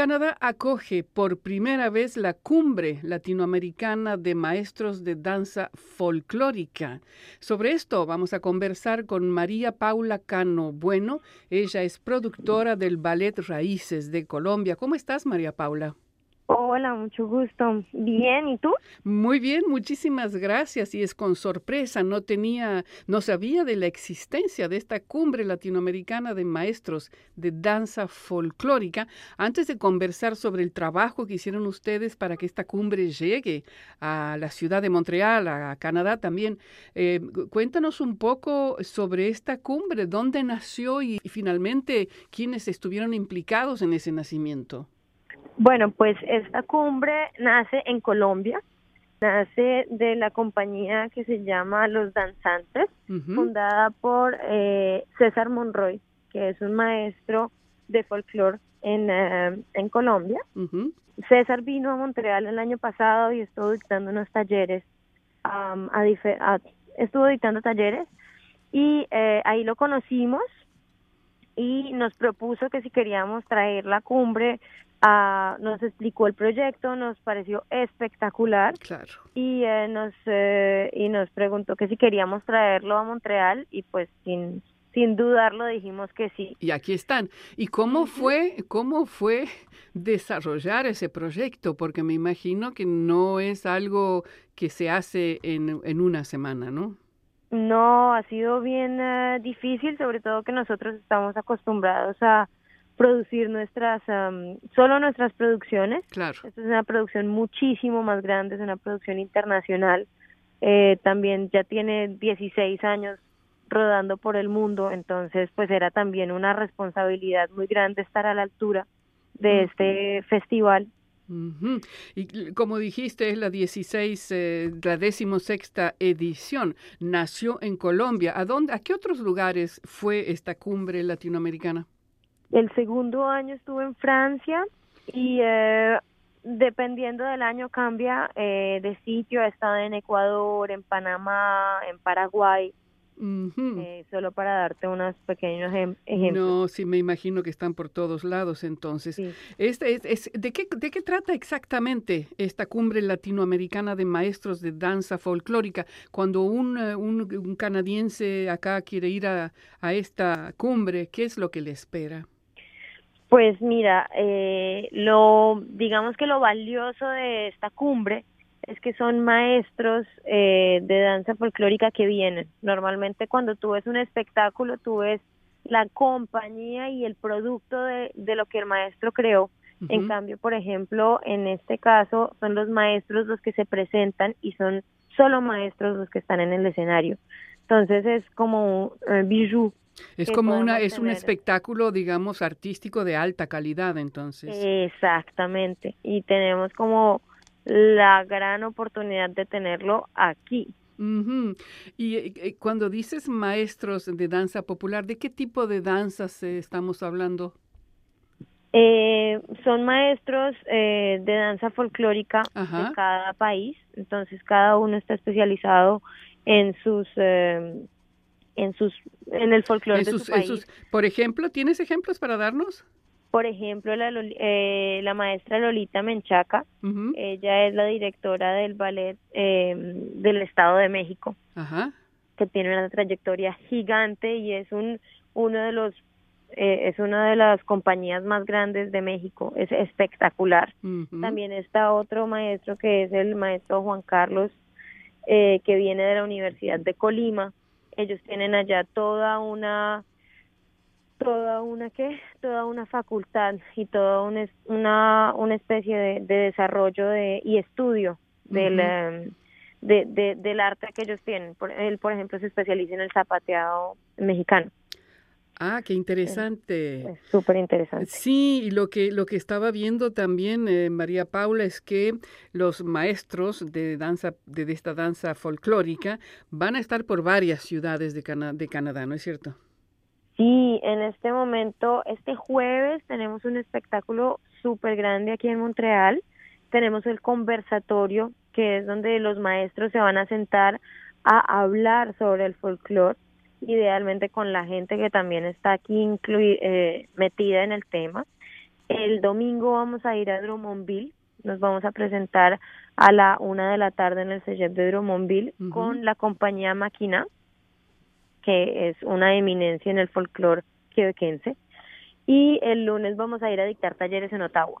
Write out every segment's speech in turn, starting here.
Canadá acoge por primera vez la cumbre latinoamericana de maestros de danza folclórica. Sobre esto vamos a conversar con María Paula Cano Bueno. Ella es productora del Ballet Raíces de Colombia. ¿Cómo estás, María Paula? Hola, mucho gusto. Bien, ¿y tú? Muy bien, muchísimas gracias. Y es con sorpresa, no tenía, no sabía de la existencia de esta cumbre latinoamericana de maestros de danza folclórica. Antes de conversar sobre el trabajo que hicieron ustedes para que esta cumbre llegue a la ciudad de Montreal, a Canadá también, eh, cuéntanos un poco sobre esta cumbre, dónde nació y finalmente quiénes estuvieron implicados en ese nacimiento. Bueno, pues esta cumbre nace en Colombia, nace de la compañía que se llama Los Danzantes, fundada por eh, César Monroy, que es un maestro de folclore en, eh, en Colombia. César vino a Montreal el año pasado y estuvo dictando unos talleres, estuvo dictando talleres y eh, ahí lo conocimos y nos propuso que si queríamos traer la cumbre Ah, nos explicó el proyecto, nos pareció espectacular y eh, nos eh, y nos preguntó que si queríamos traerlo a Montreal y pues sin sin dudarlo dijimos que sí. Y aquí están. ¿Y cómo fue cómo fue desarrollar ese proyecto? Porque me imagino que no es algo que se hace en, en una semana, ¿no? No, ha sido bien eh, difícil, sobre todo que nosotros estamos acostumbrados a producir nuestras, solo nuestras producciones. Claro. Esta es una producción muchísimo más grande, es una producción internacional. Eh, también ya tiene 16 años rodando por el mundo, entonces pues era también una responsabilidad muy grande estar a la altura de este festival. Y como dijiste, es la 16, eh, la decimosexta edición. Nació en Colombia. ¿A dónde, a qué otros lugares fue esta cumbre latinoamericana? El segundo año estuve en Francia y eh, dependiendo del año cambia eh, de sitio. He estado en Ecuador, en Panamá, en Paraguay. Eh, solo para darte unos pequeños ejemplos. No, sí, me imagino que están por todos lados entonces. Este es, ¿de, qué, ¿De qué trata exactamente esta cumbre latinoamericana de maestros de danza folclórica? Cuando un, un, canadiense acá quiere ir a, a esta cumbre, ¿qué es lo que le espera? Pues mira, eh, lo digamos que lo valioso de esta cumbre es que son maestros eh, de danza folclórica que vienen. Normalmente cuando tú ves un espectáculo, tú ves la compañía y el producto de, de lo que el maestro creó. En cambio, por ejemplo, en este caso son los maestros los que se presentan y son solo maestros los que están en el escenario. Entonces es como un eh, bijou es como una, es un espectáculo, digamos, artístico de alta calidad, entonces. Exactamente. Y tenemos como la gran oportunidad de tenerlo aquí. y, eh, cuando dices maestros de danza popular, ¿de qué tipo de danzas estamos hablando? Eh, son maestros eh, de danza folclórica de cada país, entonces cada uno está especializado en sus en sus en el folclore de su país. por ejemplo, ¿tienes ejemplos para darnos? Por ejemplo, la, eh, la maestra Lolita Menchaca, ella es la directora del ballet eh, del Estado de México, que tiene una trayectoria gigante y es un uno de los eh, es una de las compañías más grandes de México, es espectacular. También está otro maestro que es el maestro Juan Carlos, eh, que viene de la Universidad de Colima, ellos tienen allá toda una toda una qué toda una facultad y toda una una, una especie de, desarrollo de y estudio del em, de, del arte que ellos tienen. Por, él por ejemplo se especializa en el zapateado mexicano Ah, qué interesante. Súper interesante. Sí, y lo que, lo que estaba viendo también, eh, María Paula, es que los maestros de danza, de, esta danza folclórica, van a estar por varias ciudades de, de Canadá, ¿no es cierto? Sí, en este momento, este jueves tenemos un espectáculo súper grande aquí en Montreal. Tenemos el conversatorio, que es donde los maestros se van a sentar a hablar sobre el folclore idealmente con la gente que también está aquí eh, metida en el tema. El domingo vamos a ir a Drummondville, nos vamos a presentar a la una de la tarde en el CEGEP de Drummondville con la compañía Máquina, que es una eminencia en el folclore quebequense. Y el lunes vamos a ir a dictar talleres en Ottawa.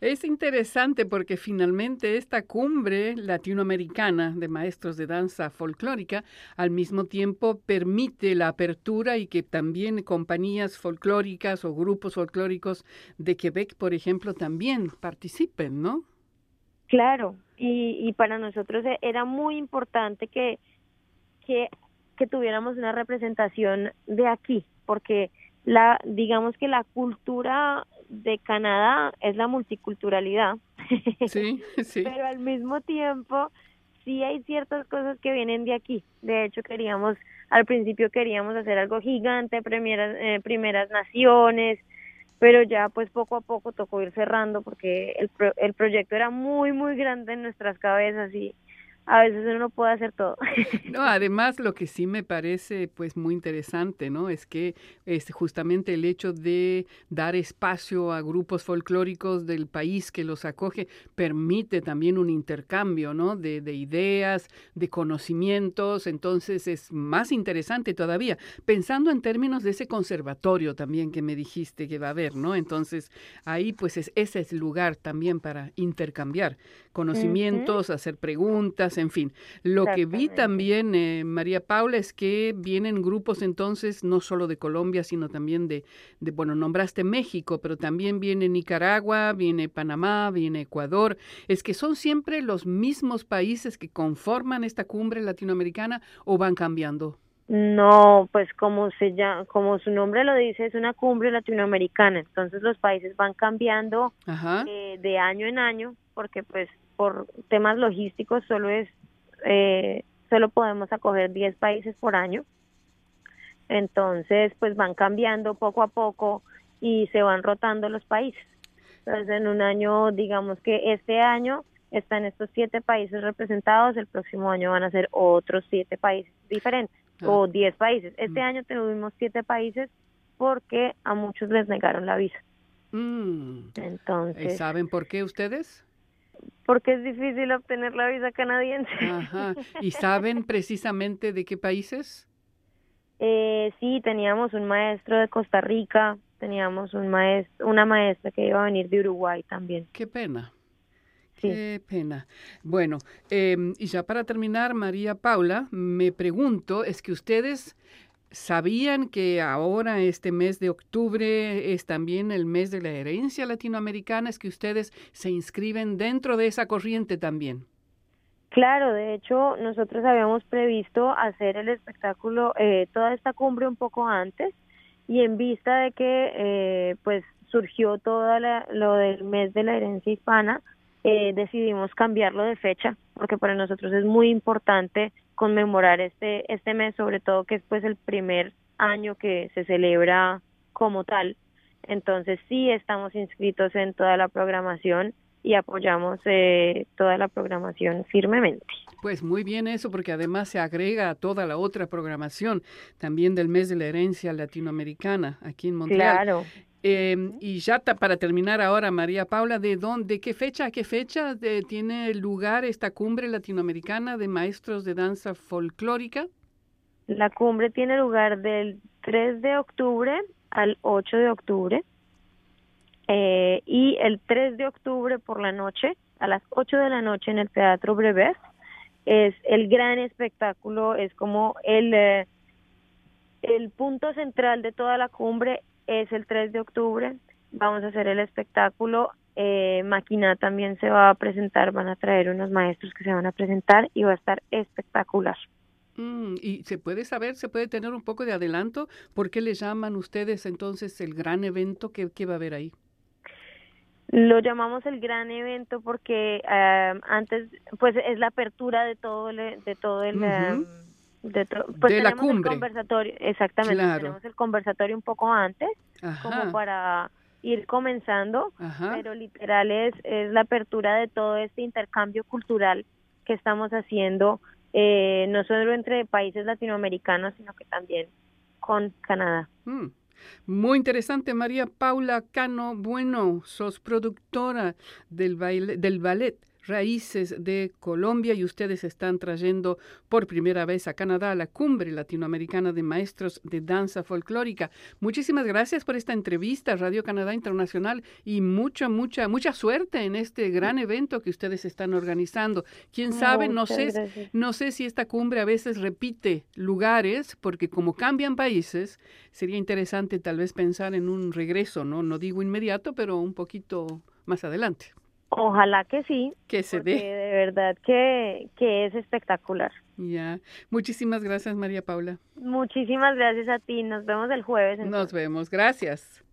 Es interesante porque finalmente esta cumbre latinoamericana de maestros de danza folclórica al mismo tiempo permite la apertura y que también compañías folclóricas o grupos folclóricos de Quebec, por ejemplo, también participen, ¿no? Claro, y, y para nosotros e, era muy importante que, que, que tuviéramos una representación de aquí, porque la digamos que la cultura de Canadá es la multiculturalidad. Sí, sí. Pero al mismo tiempo sí hay ciertas cosas que vienen de aquí. De hecho, queríamos al principio queríamos hacer algo gigante, primeras eh, primeras naciones, pero ya pues poco a poco tocó ir cerrando porque el el proyecto era muy muy grande en nuestras cabezas y a veces uno no puede hacer todo. No, además lo que sí me parece pues muy interesante, ¿no? Es que este, justamente el hecho de dar espacio a grupos folclóricos del país que los acoge permite también un intercambio, ¿no? De, de ideas, de conocimientos, entonces es más interesante todavía, pensando en términos de ese conservatorio también que me dijiste que va a haber, ¿no? Entonces ahí pues es, ese es lugar también para intercambiar conocimientos, hacer preguntas, en fin. Lo que vi también, eh, María Paula, es que vienen grupos entonces, no solo de Colombia, sino también de, de, bueno, nombraste México, pero también viene Nicaragua, viene Panamá, viene Ecuador. Es que son siempre los mismos países que conforman esta cumbre latinoamericana o van cambiando. No, pues como se llama, como su nombre lo dice, es una cumbre latinoamericana. Entonces los países van cambiando eh, de año en año, porque pues por temas logísticos solo es eh, solo podemos acoger 10 países por año. Entonces, pues van cambiando poco a poco y se van rotando los países. Entonces, en un año, digamos que este año están estos siete países representados, el próximo año van a ser otros siete países diferentes ah. o diez países. Este mm. año tuvimos siete países porque a muchos les negaron la visa. Mm. Entonces, ¿saben por qué ustedes? Porque es difícil obtener la visa canadiense. Ajá. ¿Y saben precisamente de qué países? Eh, sí, teníamos un maestro de Costa Rica, teníamos un maestro, una maestra que iba a venir de Uruguay también. Qué pena. Qué pena. Bueno, em, y ya para terminar, María Paula, me pregunto, es que ustedes ¿Sabían que ahora este mes de octubre es también el mes de la herencia latinoamericana? ¿Es que ustedes se inscriben dentro de esa corriente también? Claro, de hecho nosotros habíamos previsto hacer el espectáculo, eh, toda esta cumbre un poco antes y en vista de que eh, pues surgió todo lo del mes de la herencia hispana, eh, decidimos cambiarlo de fecha porque para nosotros es muy importante conmemorar este este mes sobre todo que es pues el primer año que se celebra como tal entonces sí estamos inscritos en toda la programación y apoyamos eh, toda la programación firmemente. Pues muy bien eso, porque además se agrega a toda la otra programación también del mes de la herencia latinoamericana aquí en Montreal. Claro. Em, y ya para terminar ahora, María Paula, ¿de dónde, qué fecha, a qué fecha tiene lugar esta cumbre latinoamericana de maestros de danza folclórica? La cumbre tiene lugar del 3 de octubre al 8 de octubre. Eh, y el 3 de octubre por la noche, a las 8 de la noche en el Teatro Brevet, es el gran espectáculo, es como el, eh, el punto central de toda la cumbre es el 3 de octubre. Vamos a hacer el espectáculo. Eh, Maquina también se va a presentar, van a traer unos maestros que se van a presentar y va a estar espectacular. Mm, ¿Y se puede saber, se puede tener un poco de adelanto? ¿Por qué le llaman ustedes entonces el gran evento que, va a haber ahí? Lo llamamos el gran evento porque eh, antes, pues es la apertura de todo, de todo el de, pues la cumbre. El conversatorio, exactamente, tenemos el conversatorio un poco antes, como para ir comenzando, pero literal es, es la apertura de todo este intercambio cultural que estamos haciendo, eh, no solo entre países latinoamericanos, sino que también con Canadá. Mm. Muy interesante, María Paula Cano. Bueno, sos productora del, baile, del ballet raíces de Colombia y ustedes están trayendo por primera vez a Canadá la cumbre latinoamericana de maestros de danza folclórica. Muchísimas gracias por esta entrevista, Radio Canadá Internacional, y mucha, mucha, mucha suerte en este gran evento que ustedes están organizando. Quién sabe, no sé, no sé si esta cumbre a veces repite lugares, porque como cambian países, sería interesante tal vez pensar en un regreso, ¿no? No digo inmediato, pero un poquito más adelante. Ojalá que sí. Que se dé. De verdad que, que es espectacular. Ya. Muchísimas gracias, María Paula. Muchísimas gracias a ti. Nos vemos el jueves. Nos vemos. Gracias.